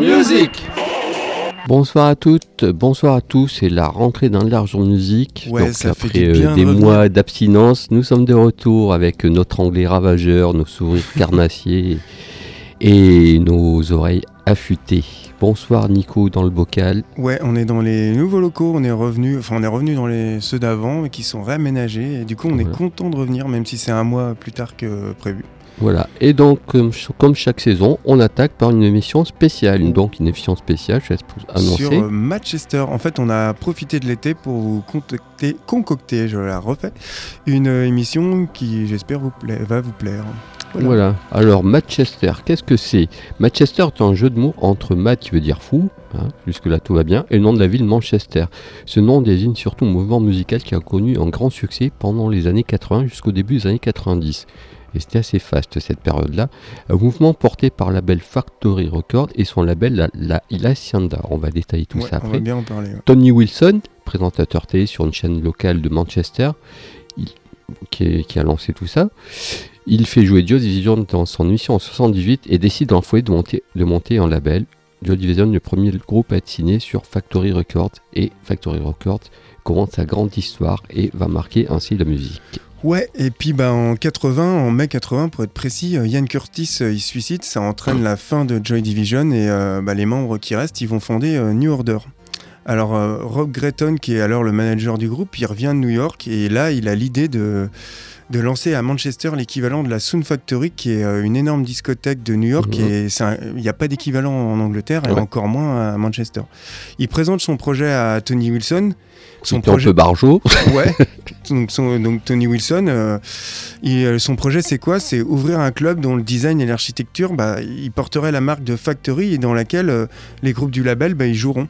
music Bonsoir à toutes, bonsoir à tous, c'est la rentrée dans Large Musique. Ouais, Donc ça fait après du euh, bien des revenir. mois d'abstinence, nous sommes de retour avec notre anglais ravageur, nos sourires carnassiers et nos oreilles affûtées. Bonsoir Nico dans le bocal. Ouais, on est dans les nouveaux locaux, on est revenu, enfin on est revenu dans les ceux d'avant qui sont réaménagés et du coup on est content de revenir même si c'est un mois plus tard que prévu. Voilà, et donc comme, ch- comme chaque saison, on attaque par une émission spéciale. Donc une émission spéciale, je laisse annoncer. Sur euh, Manchester, en fait on a profité de l'été pour vous concocter, concocter, je la refais, une euh, émission qui j'espère vous plaît, va vous plaire. Voilà. Alors, Manchester, qu'est-ce que c'est? Manchester est un jeu de mots entre Matt qui veut dire fou, hein, jusque-là tout va bien, et le nom de la ville Manchester. Ce nom désigne surtout un mouvement musical qui a connu un grand succès pendant les années 80 jusqu'au début des années 90. Et c'était assez faste cette période-là. Un mouvement porté par le label Factory Records et son label la, la, la Hacienda. On va détailler tout Ouais, ça on après. va bien en parler. ouais. Tony Wilson, présentateur télé sur une chaîne locale de Manchester, il- qui, est- qui a lancé tout ça. Il fait jouer Joe Division dans son émission en 78 et décide dans le foyer de monter, de monter un label. Joe Division, le premier groupe à être signé sur Factory Records. Et Factory Records commence sa grande histoire et va marquer ainsi la musique. Ouais, et puis bah, en 80, en mai 80 pour être précis, euh, Ian Curtis euh, il suicide, ça entraîne la fin de Joy Division et euh, bah, les membres qui restent, ils vont fonder New Order. Alors euh, Rob Gretton, qui est alors le manager du groupe, il revient de New York et là il a l'idée de, de lancer à Manchester l'équivalent de la Sound Factory, qui est euh, une énorme discothèque de New York Mhm. et il n'y a pas d'équivalent en Angleterre et Ouais. encore moins à Manchester. Il présente son projet à Tony Wilson. Son C'était un peu barjot. Ouais. donc, son- donc Tony Wilson, euh, il- son projet c'est quoi? C'est ouvrir un club dont le design et l'architecture, bah, il porterait la marque de Factory et dans laquelle euh, les groupes du label, bah, ils joueront.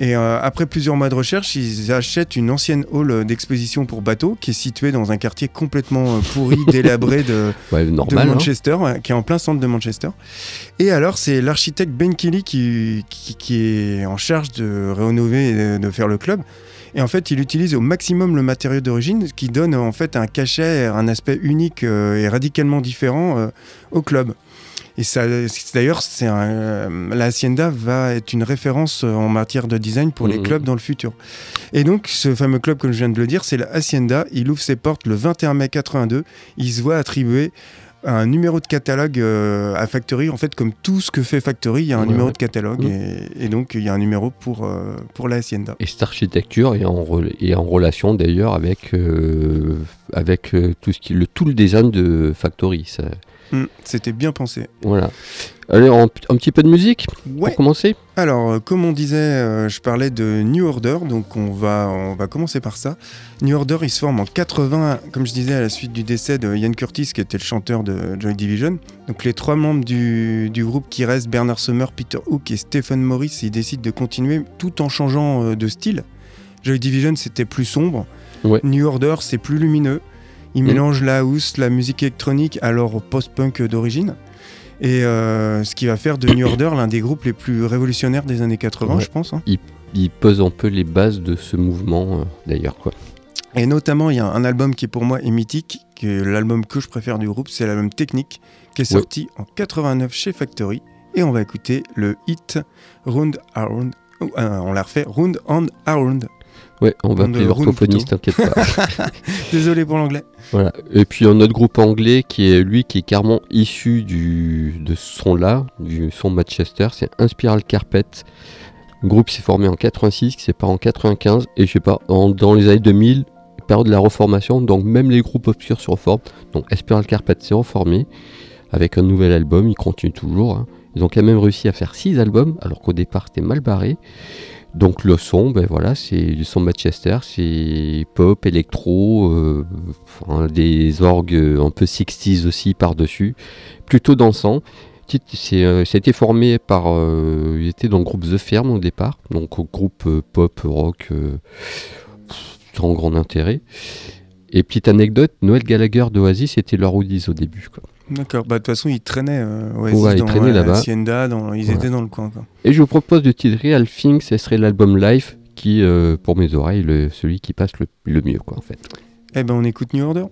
Et euh, après plusieurs mois de recherche, ils achètent une ancienne hall d'exposition pour bateaux qui est située dans un quartier complètement euh, pourri, délabré de, Ouais, de normal. hein. Manchester, qui est en plein centre de Manchester. Et alors, c'est l'architecte Ben Kelly qui, qui, qui est en charge de rénover et de, de faire le club. Et en fait, il utilise au maximum le matériau d'origine, ce qui donne en fait un cachet, un aspect unique euh, et radicalement différent euh, au club. Et ça, d'ailleurs, c'est euh, la Hacienda va être une référence euh, en matière de design pour les Mhm. clubs dans le futur. Et donc, ce fameux club, comme je viens de le dire, c'est la Hacienda. Il ouvre ses portes le 21 mai 82. Il se voit attribuer un numéro de catalogue euh, à Factory. En fait, comme tout ce que fait Factory, il y a un Ouais, numéro ouais. de catalogue. Mhm. Et, et donc, il y a un numéro pour, euh, pour la Hacienda. Et cette architecture est en, rela- est en relation d'ailleurs avec, euh, avec tout, ce qui, le, tout le design de Factory. ça- Mm, C'était bien pensé. voilà. Allez, un, un petit peu de musique Ouais. pour commencer Alors, euh, comme on disait, euh, je parlais de New Order, donc on va, on va commencer par ça. New Order, il se forme en 80, comme je disais, à la suite du décès de Ian Curtis, qui était le chanteur de Joy Division. Donc les trois membres du, du groupe qui restent, Bernard Summer, Peter Hook et Stephen Morris, ils décident de continuer tout en changeant euh, de style. Joy Division, c'était plus sombre. Ouais. New Order, c'est plus lumineux. Ils Mhm. mélangent la house, la musique électronique, alors au post-punk d'origine. Et euh, ce qui va faire de New Order l'un des groupes les plus révolutionnaires des années 80, Ouais. je pense. hein. Il pose un peu les bases de ce mouvement euh, d'ailleurs. quoi. Et notamment, il y a un album qui pour moi est mythique, qui est l'album que je préfère du groupe, c'est l'album Technique, qui est Ouais. sorti en 89 chez Factory. Et on va écouter le hit Round Around. Euh, on l'a refait, Round and Around. Ouais, on va appeler l'orthophoniste, t'inquiète pas. Désolé pour l'anglais. voilà. Et puis un autre groupe anglais qui est lui qui est carrément issu du, de ce son-là, du son Manchester, c'est Inspiral Carpet. Le groupe s'est formé en 86, qui s'est pas en 95, et je sais pas, en- dans les années 2000, période de la reformation, donc même les groupes obscurs se reforment. Donc Inspiral Carpet s'est reformé avec un nouvel album, ils continuent toujours. hein. Ils ont quand même réussi à faire 6 albums, alors qu'au départ c'était mal barré. Donc le son, ben voilà, c'est du son Manchester, c'est pop, électro, euh, des orgues un peu 60s aussi par-dessus, plutôt dansant. C'est, euh, formé par, euh, il était dans le groupe The Firm au départ, donc groupe euh, pop, rock, euh, sans grand intérêt. Et petite anecdote, Noël Gallagher d'Oasis était leur Oasis au début. D'accord, bah de toute façon, ils traînaient, euh, Oasis Ouais, ils dans traînaient là-bas. Hacienda, dans- ils Voilà. étaient dans le coin. Quoi. Et je vous propose de titre Real Thing, ce serait l'album Live qui, euh, pour mes oreilles, le, celui qui passe le, le mieux, quoi, en fait. Eh ben on écoute New Order.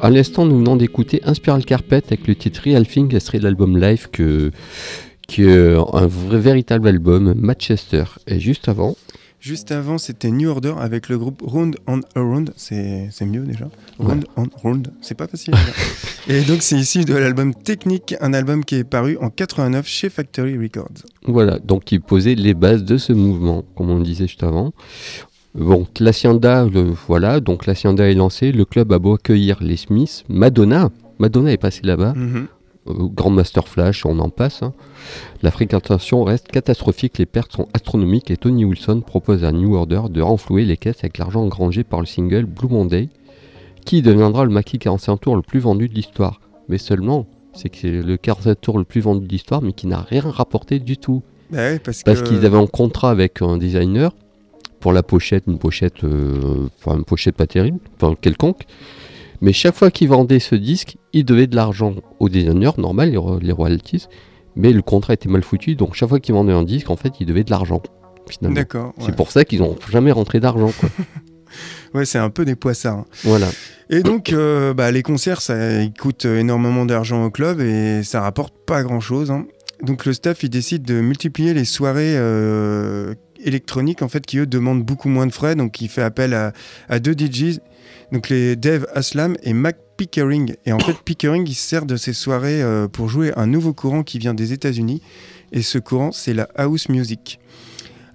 À l'instant, nous venons d'écouter Inspiral Carpet avec le titre Real Thing, extrait de l'album Live, que, qui est un vrai, véritable album, Manchester. Et juste avant, Juste avant, c'était New Order avec le groupe Round and Around. C'est c'est mieux déjà. Round and Round. C'est pas facile. Et donc, c'est issu de l'album Technique, un album qui est paru en 89 chez Factory Records. Voilà, donc il posait les bases de ce mouvement, comme on le disait juste avant. Bon, l'Hacienda, voilà, donc l'Hacienda est lancé, le club a beau accueillir les Smiths, Madonna, Madonna est passée là-bas, Mhm. euh, Grand Master Flash, on en passe. hein. La fréquentation reste catastrophique, les pertes sont astronomiques et Tony Wilson propose à New Order de renflouer les caisses avec l'argent engrangé par le single Blue Monday, qui deviendra le maquis 45 tours le plus vendu de l'histoire. Mais seulement, c'est que c'est le 47 tours le plus vendu de l'histoire, mais qui n'a rien rapporté du tout. Bah ouais, parce Parce qu'ils avaient un contrat avec un designer pour la pochette, une pochette, euh, enfin une pochette pas terrible, enfin quelconque. Mais chaque fois qu'ils vendaient ce disque, ils devaient de l'argent au designer, normal, les, ro- les royalties. Mais le contrat était mal foutu, donc chaque fois qu'ils vendaient un disque, en fait, ils devaient de l'argent. Finalement. D'accord. C'est pour ça qu'ils n'ont jamais rentré d'argent. Ouais, c'est un peu des poissards. hein. voilà. Et donc, euh, bah, les concerts, ça ils coûtent énormément d'argent au club et ça rapporte pas grand-chose. hein. Donc, le staff, il décide de multiplier les soirées euh, électroniques, en fait, qui, eux, demandent beaucoup moins de frais. Donc, il fait appel à, à deux DJs, donc les Dave Aslam et Mac Pickering. Et en fait, Pickering, il se sert de ces soirées euh, pour jouer un nouveau courant qui vient des États-Unis. Et ce courant, c'est la house music.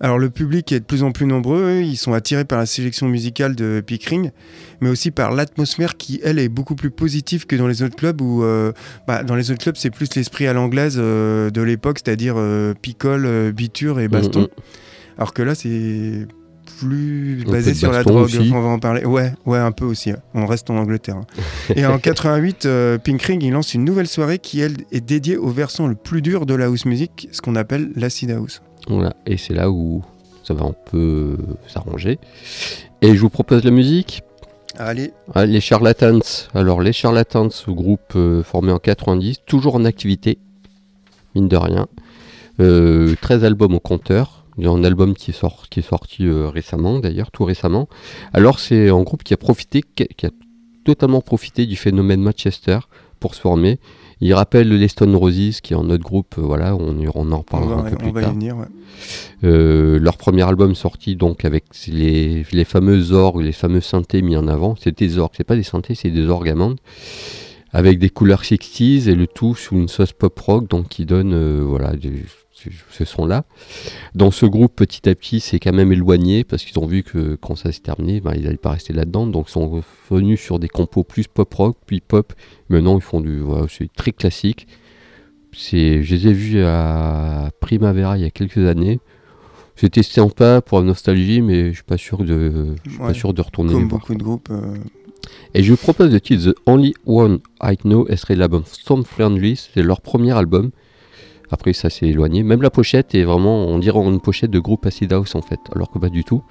Alors le public est de plus en plus nombreux, ils sont attirés par la sélection musicale de Pickering, mais aussi par l'atmosphère qui, elle, est beaucoup plus positive que dans les autres clubs où, euh, bah, dans les autres clubs, c'est plus l'esprit à l'anglaise euh, de l'époque, c'est-à-dire euh, picole, biture et baston. Alors que là, c'est plus basé sur la drogue, aussi. on va en parler. Ouais, ouais, un peu aussi. On reste en Angleterre. hein. et en 88, euh, Pickering, il lance une nouvelle soirée qui, elle, est dédiée au versant le plus dur de la house music, ce qu'on appelle l'acid house. Voilà. Et c'est là où ça va un peu s'arranger. Et je vous propose la musique. Allez, Ah, les Charlatans. Alors, les Charlatans, groupe euh, formé en 90, toujours en activité, mine de rien. Euh, 13 albums au compteur. Il y a un album qui est, sort- qui est sorti euh, récemment, d'ailleurs, tout récemment. Alors, c'est un groupe qui a profité, qui a, totalement profité du phénomène Manchester pour se former. Il rappelle les Stone Roses, qui est un autre groupe, euh, voilà, on, on en on reparlera va, un peu on plus va y tard. venir. ouais. Euh, leur premier album sorti donc avec les, les fameux orgues, les fameux synthés mis en avant. C'est des orgues, c'est pas des synthés, c'est des orgues amandes. Avec des couleurs 60s et le tout sous une sauce pop rock donc qui donne euh, voilà du- ce- ce son-là. Dans ce groupe, petit à petit, c'est quand même éloigné parce qu'ils ont vu que quand ça s'est terminé, ben, ils n'allaient pas rester là-dedans. Donc ils sont revenus sur des compos plus pop rock, puis pop. Maintenant, ils font du. Voilà, c'est très classique. C'est, je les ai vus à Primavera il y a quelques années. C'était sympa pour la nostalgie, mais je suis pas sûr de, je suis Ouais, pas sûr de retourner les Comme voir. beaucoup de groupes. euh, Et je vous propose le titre The Only One I Know, et serait l'album Stone Friendly, c'est leur premier album. Après, ça s'est éloigné. Même la pochette est vraiment, on dirait une pochette de groupe Acid House en fait, alors que pas du tout.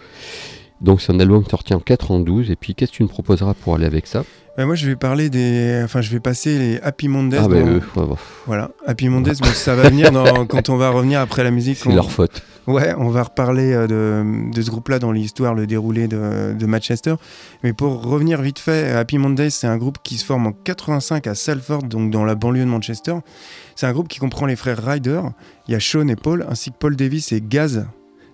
Donc c'est un album sorti en 92. Et puis, qu'est-ce que tu me proposeras pour aller avec ça? Bah, moi, je vais parler des. Enfin, je vais passer les Happy Mondays. Ah, bah, dans- ouais, Voilà, Happy Mondays, ça va venir dans- quand on va revenir après la musique. c'est on- leur faute. Ouais, on va reparler euh, de, de ce groupe-là dans l'histoire, le déroulé de, de Manchester. Mais pour revenir vite fait, Happy Mondays, c'est un groupe qui se forme en 85 à Salford, donc dans la banlieue de Manchester. C'est un groupe qui comprend les frères Ryder, il y a Sean et Paul, ainsi que Paul Davis et Gaz.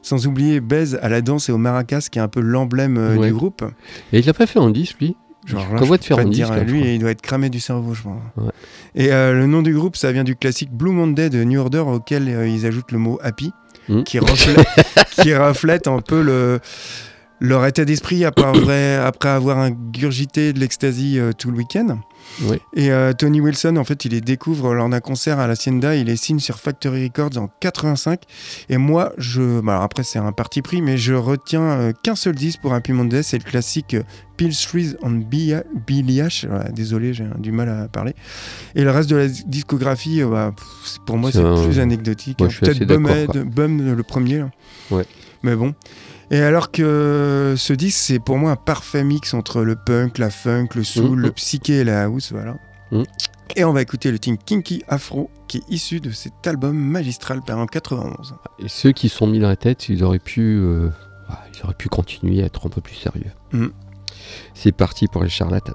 Sans oublier Bez à la danse et au maracas, qui est un peu l'emblème euh, Ouais. du groupe. Et il a pas fait un disque, lui? Genre Je là, je de faire pas te disque. dire, là, je lui, il doit être cramé du cerveau, je pense. Ouais. Et euh, le nom du groupe, ça vient du classique Blue Monday de New Order, auquel euh, ils ajoutent le mot happy, qui, reflète, qui reflète un peu le, leur état d'esprit après, après avoir ingurgité de l'ecstasy euh, tout le week-end. Ouais. Et euh, Tony Wilson, en fait, il les découvre lors d'un concert à l'Hacienda, il les signe sur Factory Records en 85. Et moi, je, bah, alors après c'est un parti pris, mais je retiens euh, qu'un seul disque pour Happy Monday, c'est le classique on Bia- Billy H. Voilà, désolé, j'ai du mal à parler. Et le reste de la discographie, bah, pff, pour moi, C'est un- plus anecdotique. Hein. Peut-être Bum, le premier. là. Ouais. Mais bon. Et alors que ce disque, c'est pour moi un parfait mix entre le punk, la funk, le soul, Mhm. le psyché et la house, voilà. Mhm. Et on va écouter le team Kinky Afro, qui est issu de cet album magistral paru en 91. Et ceux qui sont mis dans la tête, ils auraient pu, euh, bah, ils auraient pu continuer à être un peu plus sérieux. Mm. C'est parti pour les charlatans.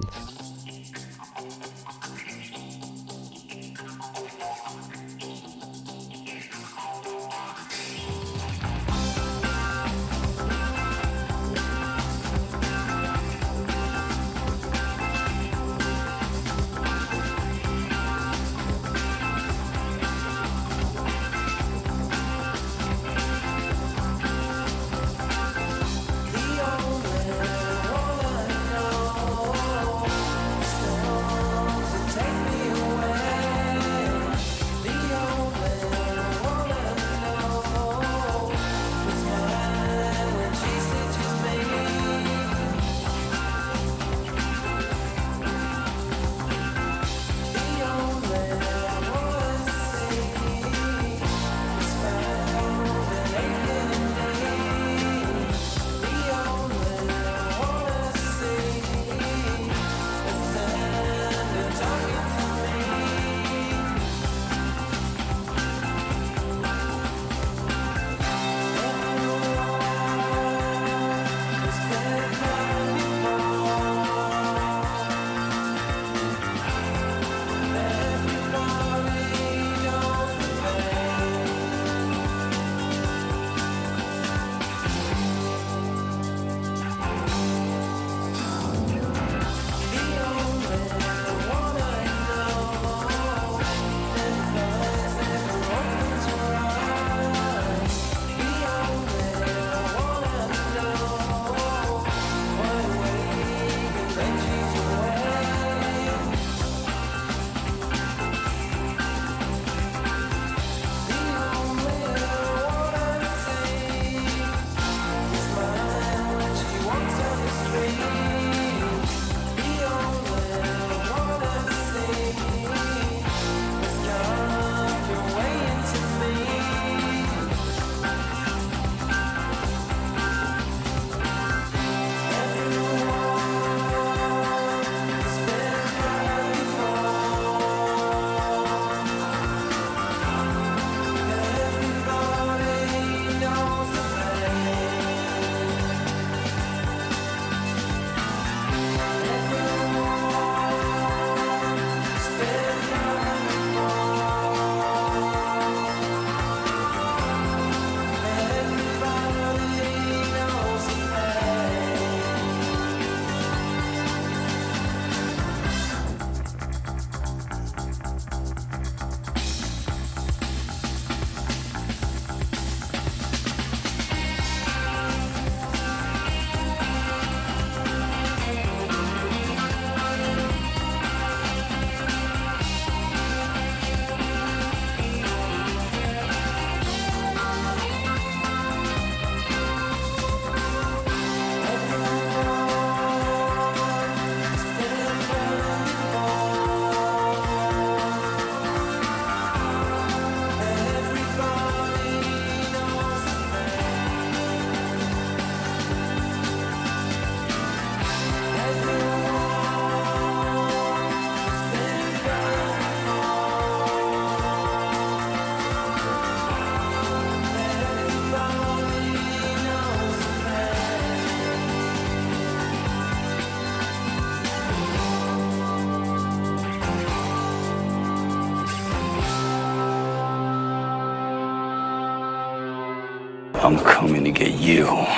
Get you.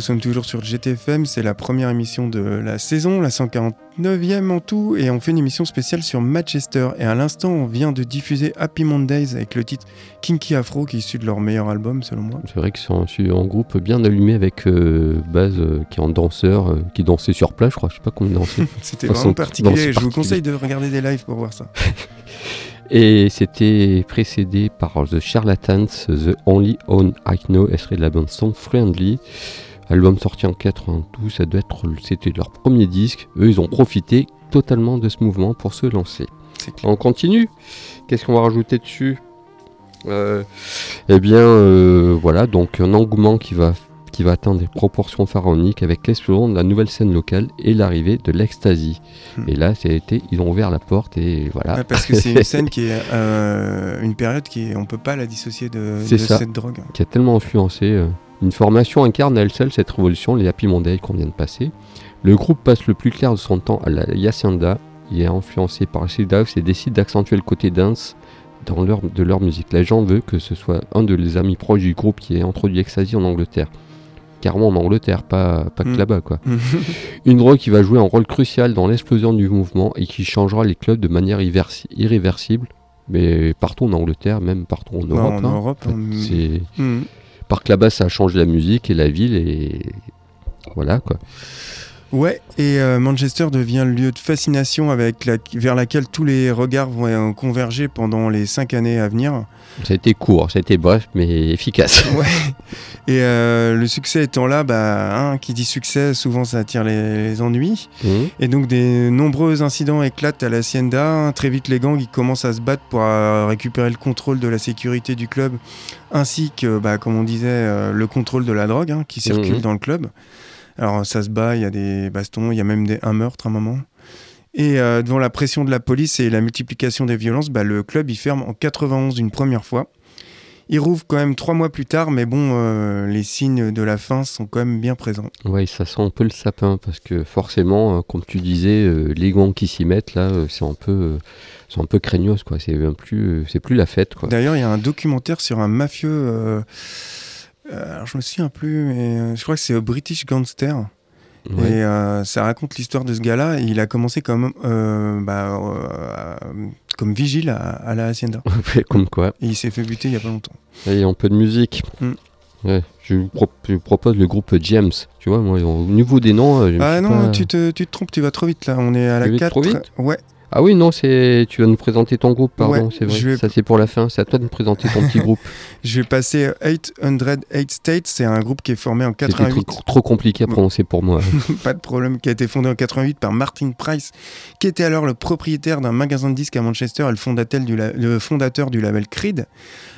Nous sommes toujours sur GTFM, c'est la première émission de la saison, la 149e en tout, et on fait une émission spéciale sur Manchester. Et à l'instant, on vient de diffuser Happy Mondays avec le titre Kinky Afro, qui est issu de leur meilleur album, selon moi. C'est vrai qu'ils sont un, groupe bien allumé avec euh, Baz euh, qui est en danseur, euh, qui dansait sur place, je crois. Je sais pas il dansait. C'était vraiment particulier, je vous conseille de regarder des lives pour voir ça. Et c'était précédé par The Charlatans, The Only Own I Know, extrait de la bande Friendly. Album sorti en 92, ça doit être, c'était leur premier disque. Eux, ils ont profité totalement de ce mouvement pour se lancer. On continue. Qu'est-ce qu'on va rajouter dessus? Euh, Eh bien, euh, voilà, donc un engouement qui va, qui va atteindre des proportions pharaoniques avec l'explosion de la nouvelle scène locale et l'arrivée de l'ecstasy. Hmm. Et là, été, ils ont ouvert la porte et voilà. Ouais, parce que c'est une scène qui est euh, une période qui est, on peut pas la dissocier de, C'est de ça. cette drogue. qui a tellement influencé. Une formation incarne à elle seule cette révolution, les Happy Mondays qu'on vient de passer. Le groupe passe le plus clair de son temps à la Hacienda. il est influencé par Acid House et décide d'accentuer le côté dance dans leur, de leur musique. La légende veut que ce soit un de les amis proches du groupe qui ait introduit Ecstasy en Angleterre. Carrément en Angleterre, pas, pas que Mm. là-bas quoi. Une drogue qui va jouer un rôle crucial dans l'explosion du mouvement et qui changera les clubs de manière irréversible, mais partout en Angleterre, même partout en Europe. en hein. Europe, En fait, hein. C'est-. Par que là-bas, ça change la musique et la ville et voilà quoi. Ouais, et euh, Manchester devient le lieu de fascination avec la- vers laquelle tous les regards vont euh, converger pendant les cinq années à venir. Ça a été court, ça a été bref mais efficace. Ouais. Et euh, le succès étant là, bah, hein, qui dit succès, souvent ça attire les, les ennuis. Mhm. Et donc des nombreux incidents éclatent à la Hacienda. Très vite, les gangs ils commencent à se battre pour euh, récupérer le contrôle de la sécurité du club, ainsi que, bah, comme on disait, le contrôle de la drogue hein, qui circule Mhm. dans le club. Alors ça se bat, il y a des bastons, il y a même des, un meurtre à un moment. Et euh, devant la pression de la police et la multiplication des violences, bah, le club il ferme en 91 une première fois. Il rouvre quand même trois mois plus tard, mais bon, euh, les signes de la fin sont quand même bien présents. Ouais, ça sent un peu le sapin parce que forcément, euh, comme tu disais, euh, les gangs qui s'y mettent là, c'est un peu, c'est un peu craignos quoi. C'est plus, c'est plus la fête quoi. D'ailleurs, il y a un documentaire sur un mafieux. Euh, alors, je me souviens plus, mais euh, je crois que c'est euh, British Gangster. Ouais. Et euh, ça raconte l'histoire de ce gars-là. et Il a commencé comme, euh, bah, euh, comme vigile à, à la Hacienda. Comme quoi. Et il s'est fait buter il y a pas longtemps. Allez, un peu de musique. Mm. Ouais, je, vous pro- propose le groupe James. Tu vois, moi, au niveau des noms, Ah non, pas- tu, te, tu te trompes, tu vas trop vite là. On est à la vais 4. trop vite? Ouais, Ah oui, non, c'est, tu vas nous présenter ton groupe, pardon, Ouais, c'est vrai. vais- Ça, c'est pour la fin. C'est à toi de nous présenter ton petit groupe. je vais passer euh, 808 States. C'est un groupe qui est formé en C'était 88. trop, trop compliqué à prononcer pour moi. pas de problème, qui a été fondé en 88 par Martin Price, qui était alors le propriétaire d'un magasin de disques à Manchester et le fondateur du, la- le fondateur du label Creed.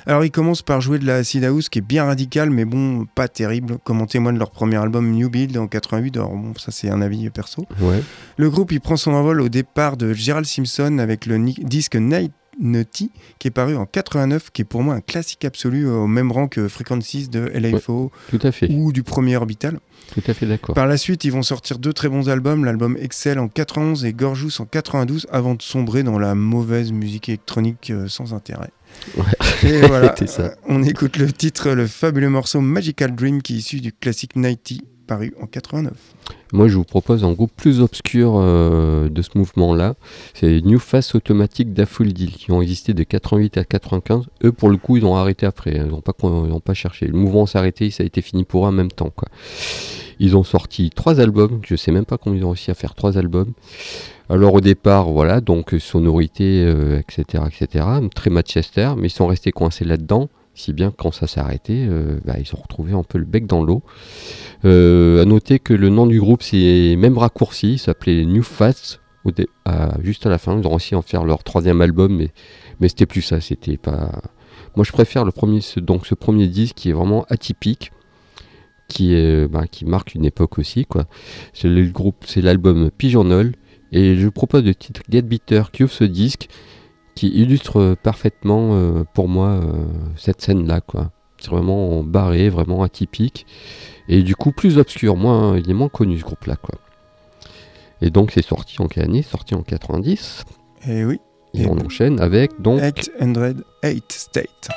Alors il commence par jouer de la acid house qui est bien radical mais bon pas terrible comme en témoigne leur premier album New Build en 88 alors bon ça c'est un avis perso Ouais. le groupe il prend son envol au départ de Gerald Simpson avec le disque Night Nutty qui est paru en 89 qui est pour moi un classique absolu au même rang que Frequencies de LFO Tout à fait. ou du premier Orbital Tout à fait d'accord. par la suite, ils vont sortir deux très bons albums, l'album Excel en 91 et Gorgeous en 92, avant de sombrer dans la mauvaise musique électronique euh, sans intérêt. Ouais. Et voilà, C'est ça. euh, on écoute le titre, le fabuleux morceau Magical Dream qui est issu du classique Nighty, paru en 89. Moi, je vous propose un groupe plus obscur euh, de ce mouvement-là. C'est New Face Automatic Daffodil, qui ont existé de 88 à 95. Eux, pour le coup, ils ont arrêté après. Ils n'ont pas, con- ils ont pas cherché. Le mouvement s'est arrêté, ça a été fini pour eux en même temps. Quoi. Ils ont sorti trois albums. Je sais même pas comment ils ont réussi à faire trois albums. Alors au départ, voilà, donc sonorité, euh, etc., etc. Très Manchester, mais ils sont restés coincés là-dedans. Si bien quand ça s'est arrêté, euh, bah, ils ont retrouvé un peu le bec dans l'eau. Euh, à noter que le nom du groupe c'est même raccourci, il s'appelait New Fast juste à la fin. Ils ont réussi à en faire leur troisième album, mais, mais c'était plus ça. C'était pas. Moi, je préfère le premier, donc ce premier disque qui est vraiment atypique, qui est, bah, qui marque une époque aussi, quoi. C'est le groupe, c'est l'album Pigeonhole, et je propose le titre Get Bitter qui ouvre ce disque, qui illustre parfaitement euh, pour moi euh, cette scène-là, quoi. C'est vraiment barré, vraiment atypique. Et du coup, plus obscur, moins, il est moins connu ce groupe-là, quoi. Et donc, c'est sorti en quelle année? Sorti en 90. Et oui, Et Et on enchaîne avec donc 808 State.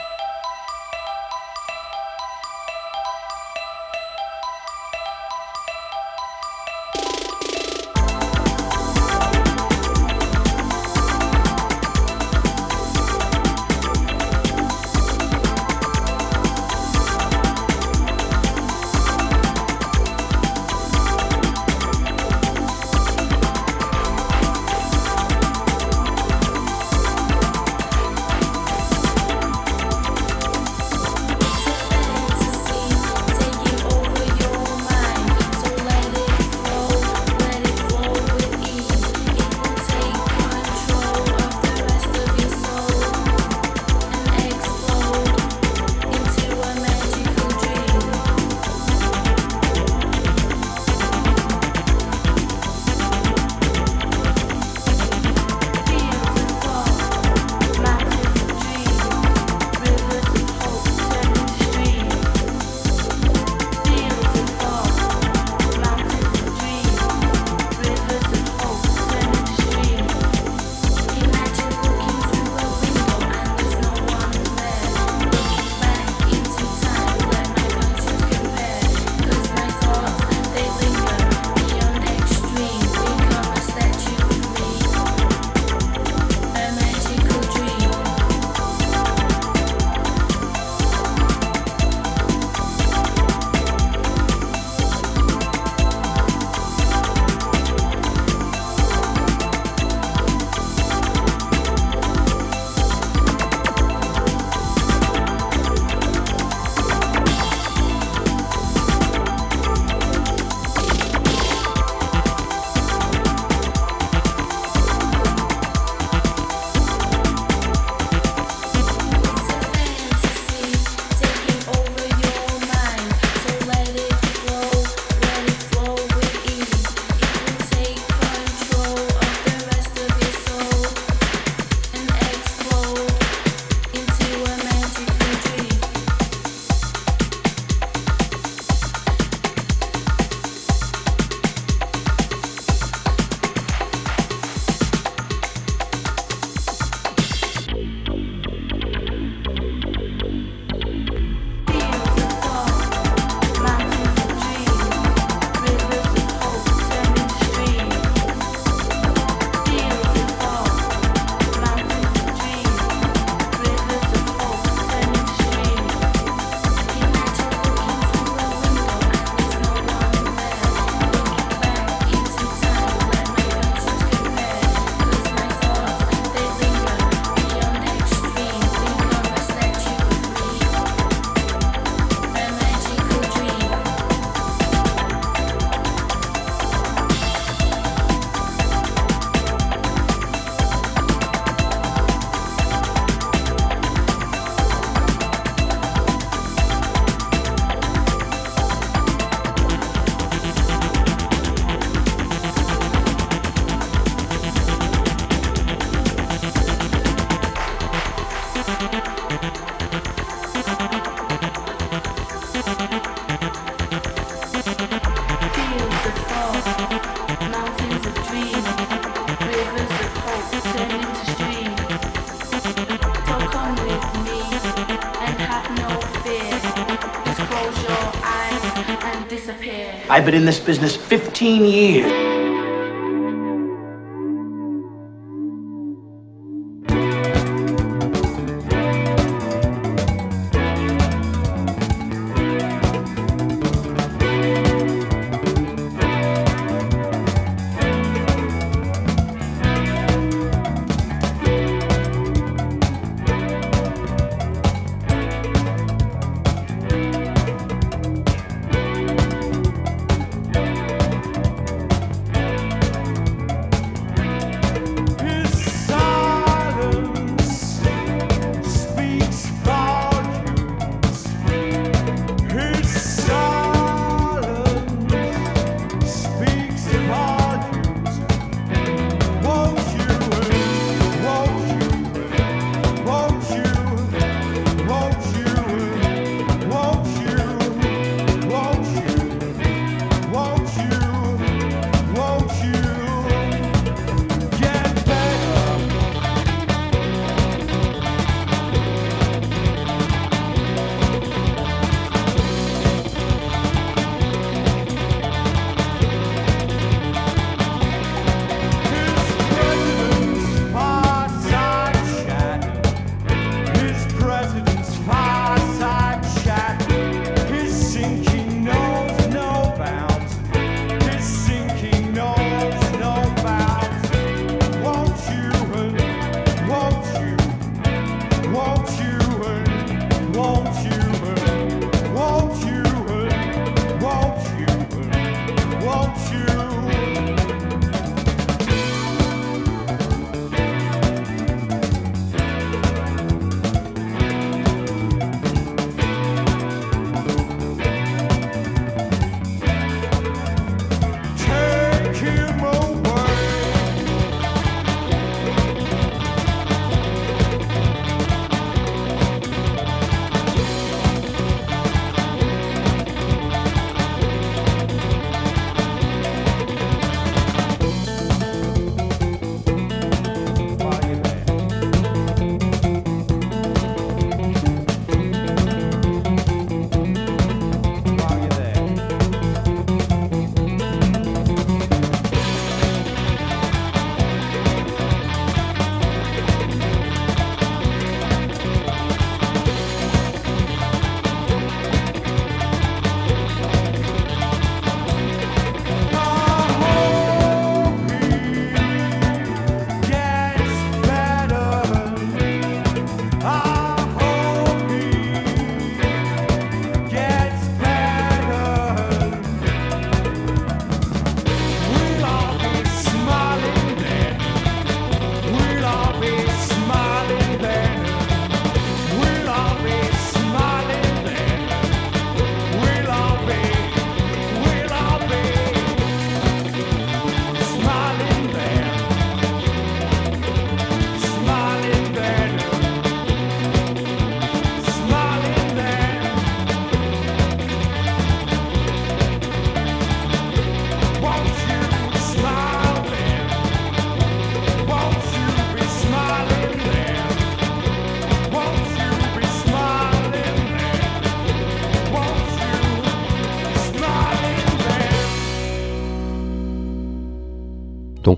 Been in this business 15 years.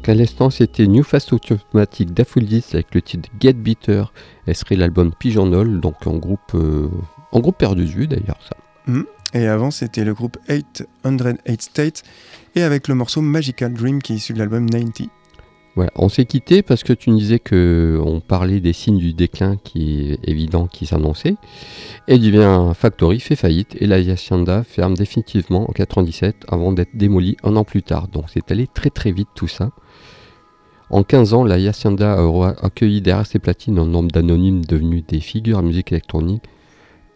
À l'instant, c'était New Fast Automatic d'Aphrodis avec le titre Get Beater. Elle serait l'album Pigeonhole, donc en groupe, euh, en groupe perdu de vue d'ailleurs ça. Et avant, c'était le groupe 808 States et avec le morceau Magical Dream qui est issu de l'album 90. On s'est quitté parce que tu disais que on parlait des signes du déclin qui est évident qui s'annonçait. Et Divin Factory fait faillite et la Hacienda ferme définitivement en 97 avant d'être démolie un an plus tard. Donc c'est allé très très vite tout ça. En 15 ans, la Hacienda aura accueilli derrière ses platines un nombre d'anonymes devenus des figures à musique électronique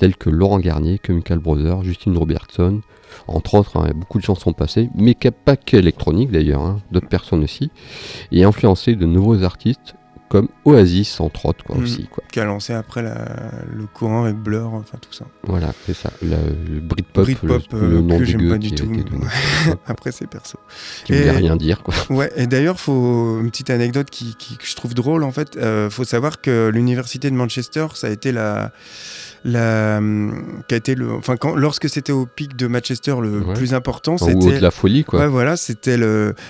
tels que Laurent Garnier, Chemical Brothers, Justine Robertson, entre autres, hein, beaucoup de gens sont passés, mais pas que électronique d'ailleurs, hein, d'autres personnes aussi, et influencé de nouveaux artistes comme Oasis entre autres quoi Mhm. aussi quoi. Qui a lancé après la- le courant avec Blur, enfin tout ça. Voilà, c'est ça. Le, le Britpop, Britpop, le, euh, le nom que j'aime pas du tout. Après, c'est perso. qui voulait Et- rien dire quoi. Ouais, et d'ailleurs, faut une petite anecdote qui, qui- que je trouve drôle en fait. Euh, faut savoir que l'université de Manchester, ça a été la, la, hum, qui a été le, enfin quand, lorsque c'était au pic de Manchester le Ouais. plus important, Enfin, ou de c'était la folie quoi. Ouais, voilà, c'était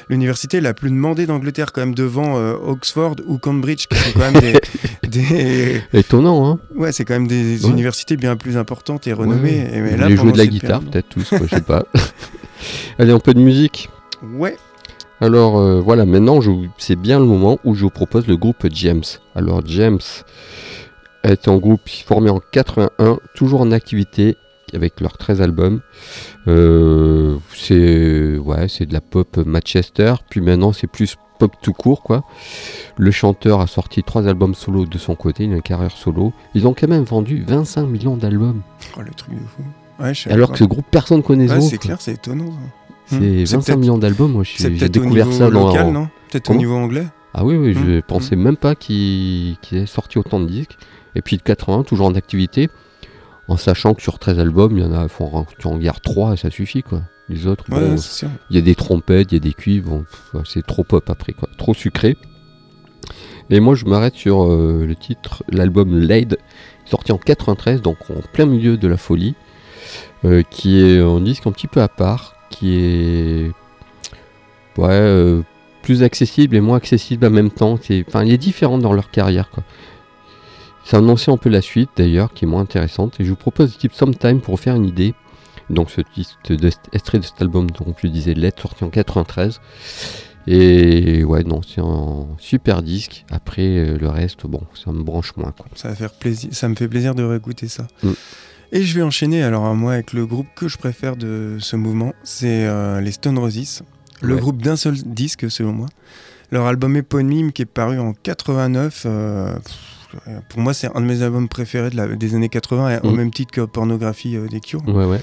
l'université la plus demandée d'Angleterre, quand même devant euh, Oxford ou Cambridge, qui sont quand même des, des- Étonnant hein. ouais, c'est quand même des Ouais. universités bien plus importantes et renommées. Ouais. Et, mais là, voulaient jouer de la guitare peut-être tous quoi, je sais pas. Allez un peu de musique. Ouais. Alors euh, voilà, maintenant c'est bien le moment où je vous propose le groupe James. Alors James a été en groupe formé en 81, toujours en activité avec leurs 13 albums. Euh, c'est ouais, c'est de la pop Manchester, puis maintenant c'est plus pop tout court quoi. Le chanteur a sorti trois albums solo de son côté, une carrière solo. Ils ont quand même vendu 25 millions d'albums. Oh, le truc de fou. Ouais, Alors pas. que ce groupe personne connaît ce Ouais, c'est clair, c'est étonnant. C'est Hmm. C'est 25 peut-être- millions d'albums, moi je suis- C'est j'ai découvert ça dans local, non? Peut-être au niveau anglais? Ah oui, oui, je Mm, pensais même pas qu'il qu'il ait sorti autant de disques. Et puis de 80, toujours en activité, en sachant que sur 13 albums, il y en a, faut tu en gardes 3 et ça suffit quoi. Les autres, Ouais, bon, il y a des trompettes, il y a des cuivres, bon, c'est trop pop après quoi, trop sucré. Et moi je m'arrête sur euh, le titre, l'album Laid, sorti en 93, donc en plein milieu de la folie, euh, qui est un disque un petit peu à part, qui est ouais, euh, plus accessible et moins accessible en même temps. Enfin, il est différent dans leur carrière quoi. Ça annonçait un peu la suite d'ailleurs, qui est moins intéressante. Et je vous propose le type Sometime pour vous faire une idée. Donc ce titre de, extrait de cet album, donc je disais, Let, sorti en 93. Et ouais, non, c'est un super disque. Après, euh, le reste, bon, ça me branche moins. Quoi. Ça, va faire plaisir, ça me fait plaisir de réécouter ça. Mm. Et je vais enchaîner alors à moi avec le groupe que je préfère de ce mouvement, c'est euh, les Stone Roses. Le Ouais. groupe d'un seul disque selon moi. Leur album éponyme qui est paru en 89, euh, pff, pour moi c'est un de mes albums préférés de la- des années 80, au Mm. même titre que Pornographie euh, des Cure. Ouais, ouais.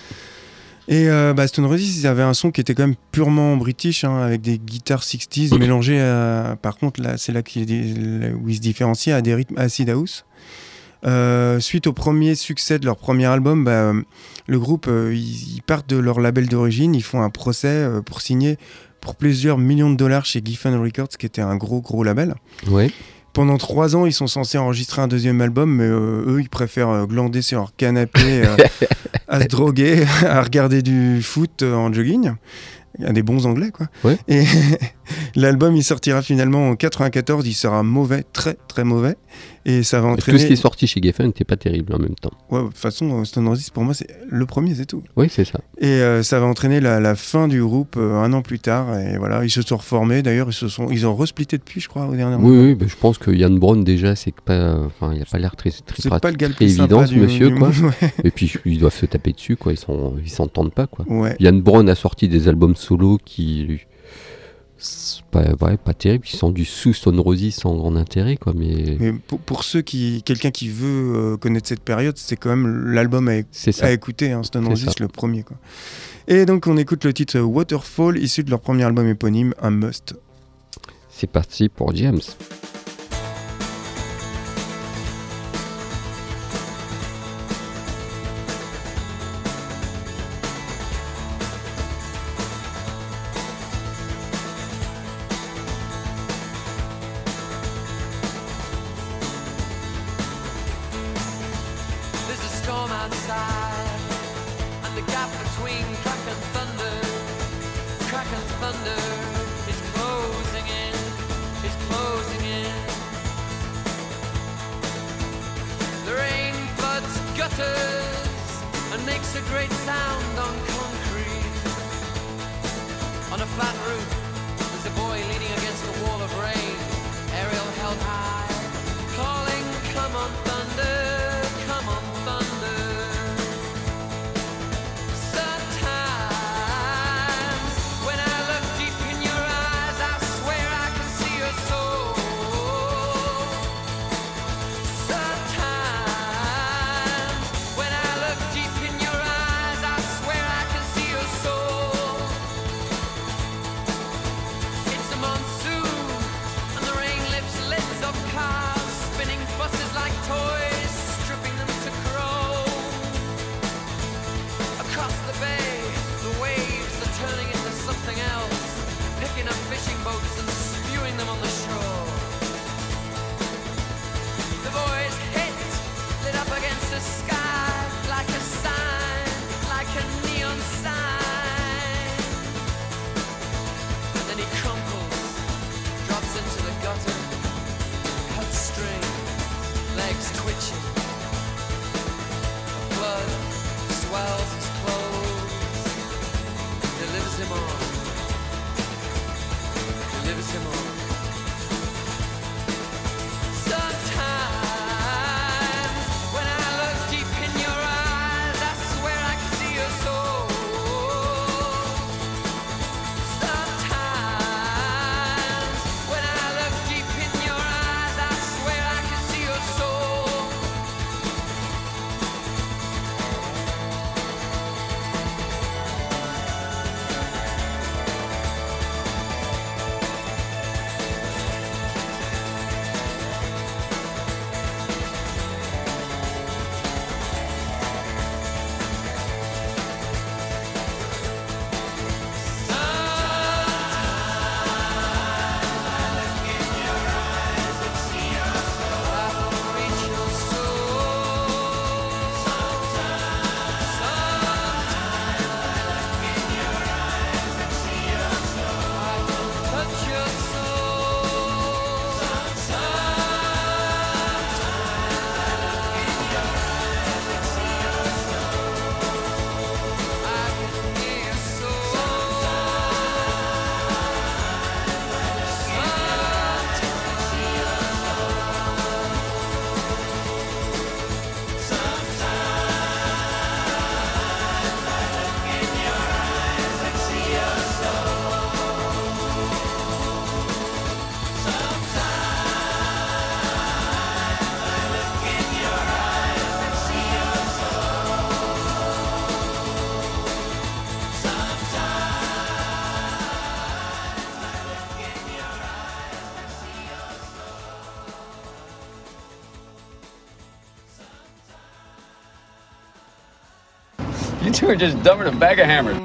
Et euh, bah, Stone Roses, ils avaient un son qui était quand même purement british, hein, avec des guitares 60s mélangées à. Par contre, là, c'est là là où ils se différenciaient à des rythmes acid house. Euh, suite au premier succès de leur premier album, bah, euh, le groupe, euh, ils, ils partent de leur label d'origine, ils font un procès euh, pour signer pour plusieurs millions de dollars chez Giffen Records, qui était un gros gros label. Ouais. Pendant trois ans, ils sont censés enregistrer un deuxième album, mais euh, eux, ils préfèrent euh, glander sur leur canapé, euh, à se droguer, à regarder du foot en jogging. Il y a des bons anglais, quoi. Ouais. Et l'album, il sortira finalement en 94. Il sera mauvais, très très mauvais. Et ça va entraîner. Tout ce qui est sorti chez Geffen n'était pas terrible en même temps. Ouais, de toute façon, euh, Stone Roses, pour moi, c'est le premier, c'est tout. Oui, c'est ça. Et euh, ça va entraîner la, la fin du groupe euh, un an plus tard. Et voilà, ils se sont reformés. D'ailleurs, ils se sont, ils ont resplitté depuis, je crois, au dernier Oui, oui, bah, je pense que Yann Brown, déjà, c'est pas. Enfin, il a pas l'air très, très, C'est pas le gars très évident, ce monsieur, du quoi. monde, ouais. Et puis, ils doivent se taper dessus, quoi. Ils s'entendent pas, quoi. Ouais. Yann Brown a sorti des albums solo qui. Pas, ouais, pas terrible, qui sont du sous Stone Roses sans grand intérêt, quoi. Mais Mais pour, pour ceux qui, quelqu'un qui veut euh, connaître cette période, c'est quand même l'album à, écouter, hein, Stone C'est Roses, ça. le premier. Quoi. Et donc on écoute le titre Waterfall, issu de leur premier album éponyme, un must. C'est parti pour James. Are just dumber than a bag of hammers.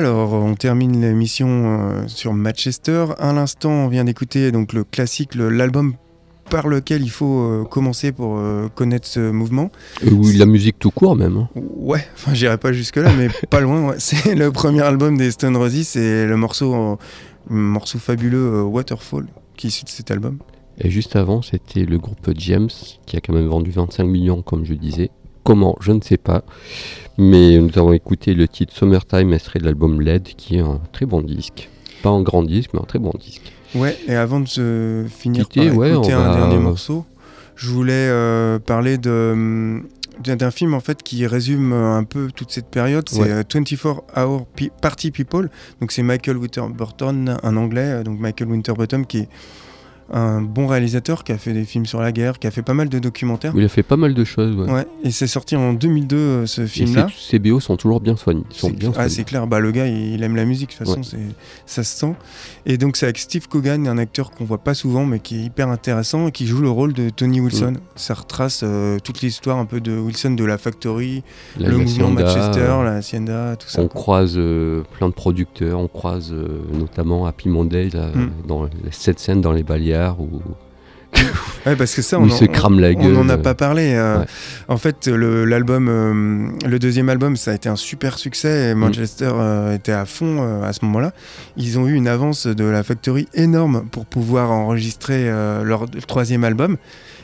Alors, on termine l'émission euh, sur Manchester. À l'instant, on vient d'écouter donc le classique, l'album par lequel il faut euh, commencer pour euh, connaître ce mouvement. Ou la musique tout court même. hein. Ouais, enfin, j'irai pas jusque-là, mais pas loin. ouais. C'est le premier album des Stone Roses, c'est le morceau, euh, morceau fabuleux Waterfall qui est issu de cet album. Et juste avant, c'était le groupe James, qui a quand même vendu 25 millions, comme je disais. Comment Je ne sais pas. Mais nous avons écouté le titre Summertime, extrait de l'album LED, qui est un très bon disque. Pas un grand disque, mais un très bon disque. Ouais, et avant de se finir Quitter, par ouais, écouter un va- dernier morceau, je voulais euh, parler de, d'un film en fait qui résume euh, un peu toute cette période. C'est Ouais. euh, 24 Hour Pe- Party People. Donc c'est Michael Winterbottom, un anglais, euh, donc Michael Winterbottom qui est un bon réalisateur qui a fait des films sur la guerre, qui a fait pas mal de documentaires. Il a fait pas mal de choses. ouais. Ouais, et c'est sorti en 2002 euh, ce film-là. ces- ces BO sont toujours bien soignés. Ils sont C'est- bien ah, soignés. c'est clair, bah, le gars il, il aime la musique, de toute façon, Ouais. ça se sent. Et donc c'est avec Steve Coogan, un acteur qu'on voit pas souvent mais qui est hyper intéressant et qui joue le rôle de Tony Wilson. Ça retrace euh, toute l'histoire un peu de Wilson de la Factory, La le mouvement Hacienda, Manchester, la Hacienda, tout ça. On quoi. croise euh, plein de producteurs, on croise notamment Happy Monday là, Mm. dans les- cette scène dans les Baleares où, Ouais, parce que ça, on en- se crame la on gueule. n'en a pas parlé. euh, Ouais. En fait, le- l'album, euh, le deuxième album, ça a été un super succès. Et Mm. Manchester euh, était à fond euh, à ce moment-là. Ils ont eu une avance de la Factory énorme pour pouvoir enregistrer leur troisième album.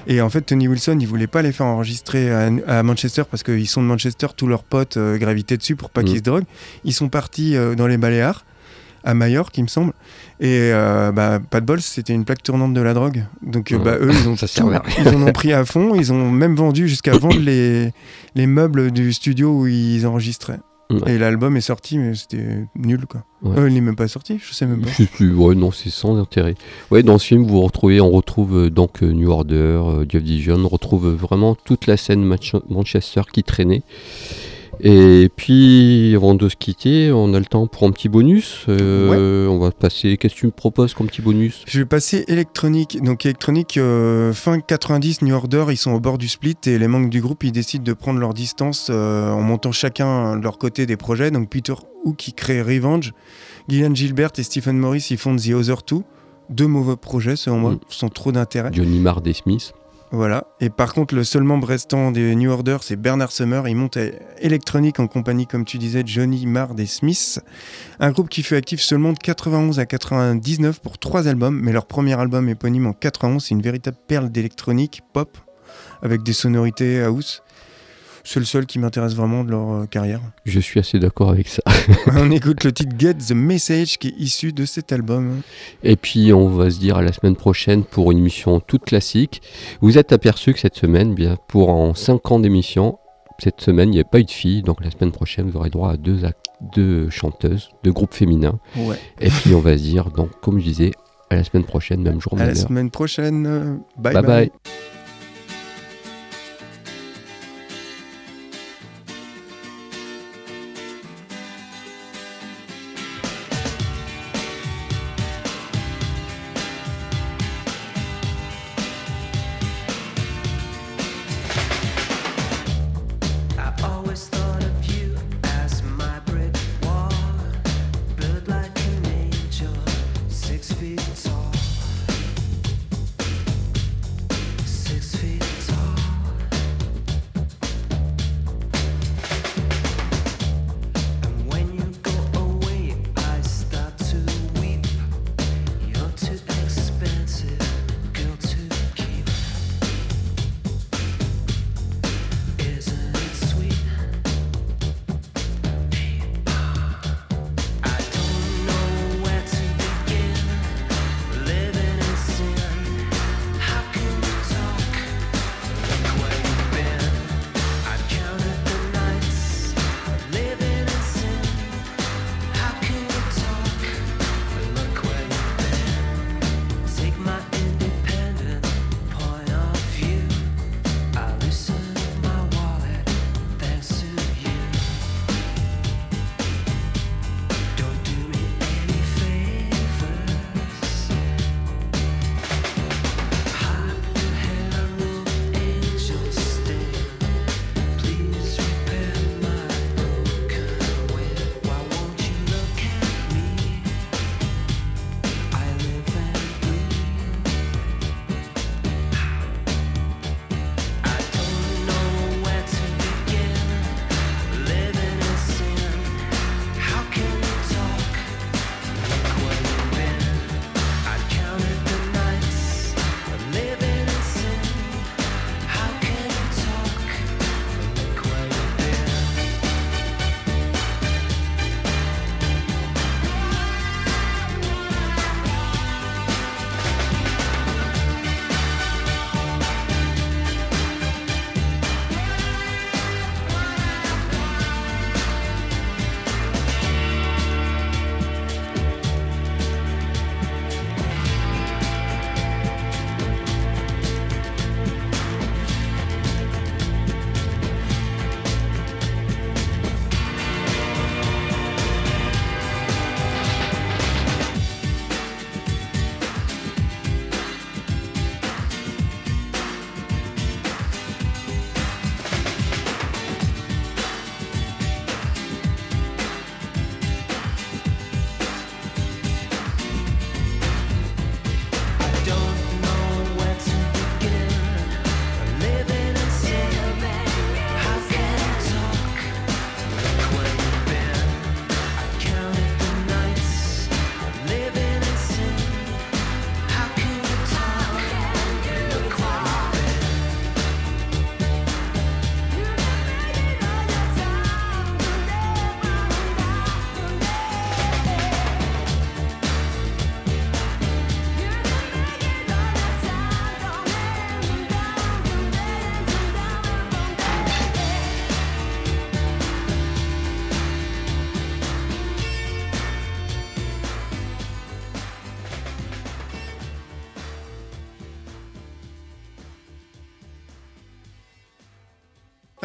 Et en fait, Tony Wilson, il voulait pas les faire enregistrer à, à Manchester parce qu'ils sont de Manchester, tous leurs potes gravitaient dessus pour pas Mm. qu'ils se droguent. Ils sont partis dans les Baléares, à Majorque, il me semble. Et euh, bah, pas de bol, c'était une plaque tournante de la drogue. Donc euh, bah, eux, ils ont Ça tout- servait à ils en ont pris à fond. Ils ont même vendu jusqu'à vendre les, les meubles du studio où ils enregistraient. Ouais. Et l'album est sorti, mais c'était nul quoi. Ouais. Euh, il n'est même pas sorti, je sais même pas. Plus, ouais, non, c'est sans intérêt. Ouais, dans ce film, vous retrouvez, on retrouve euh, donc New Order, euh, Division, on retrouve vraiment toute la scène Manch- Manchester qui traînait. Et puis, avant de se quitter, on a le temps pour un petit bonus. Euh, On va passer. Qu'est-ce que tu me proposes comme petit bonus? Je vais passer électronique. Donc électronique, euh, fin 90, New Order, ils sont au bord du split et les membres du groupe, ils décident de prendre leur distance euh, en montant chacun de leur côté des projets. Donc Peter Hook, qui crée Revenge, Gillian Gilbert et Stephen Morris, ils font The Other Two. Deux mauvais projets, selon moi, Mm. sans trop d'intérêt. Johnny Marr des Smiths. Voilà. Et par contre, le seul membre restant des New Order, c'est Bernard Summer. Il monte à électronique en compagnie, comme tu disais, Johnny Marr des Smiths. Un groupe qui fait actif seulement de 91 à 99 pour trois albums. Mais leur premier album éponyme en 91, c'est une véritable perle d'électronique pop avec des sonorités house. C'est le seul qui m'intéresse vraiment de leur euh, carrière. Je suis assez d'accord avec ça. On écoute le titre Get the Message qui est issu de cet album. Et puis on va se dire à la semaine prochaine pour une émission toute classique. Vous êtes aperçu que cette semaine, bien pour en 5 ans d'émission, cette semaine il n'y avait pas eu de filles, donc la semaine prochaine vous aurez droit à deux, chanteuses, deux groupes féminins. Ouais. Et puis on va se dire, donc comme je disais, à la semaine prochaine, même jour, À la semaine prochaine. bye. bye. bye.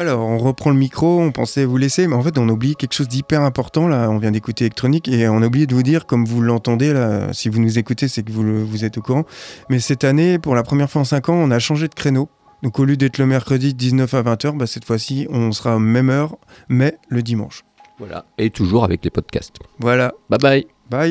Alors, on reprend le micro, on pensait vous laisser, mais en fait, on oublie quelque chose d'hyper important. Là, on vient d'écouter électronique et on a oublié de vous dire, comme vous l'entendez, là, si vous nous écoutez, c'est que vous, le- vous êtes au courant. Mais cette année, pour la première fois en 5 ans, on a changé de créneau. Donc, au lieu d'être le mercredi de 19 à 20h, bah, cette fois-ci, on sera à même heure, mais le dimanche. Voilà. Et toujours avec les podcasts. Voilà, Bye bye. bye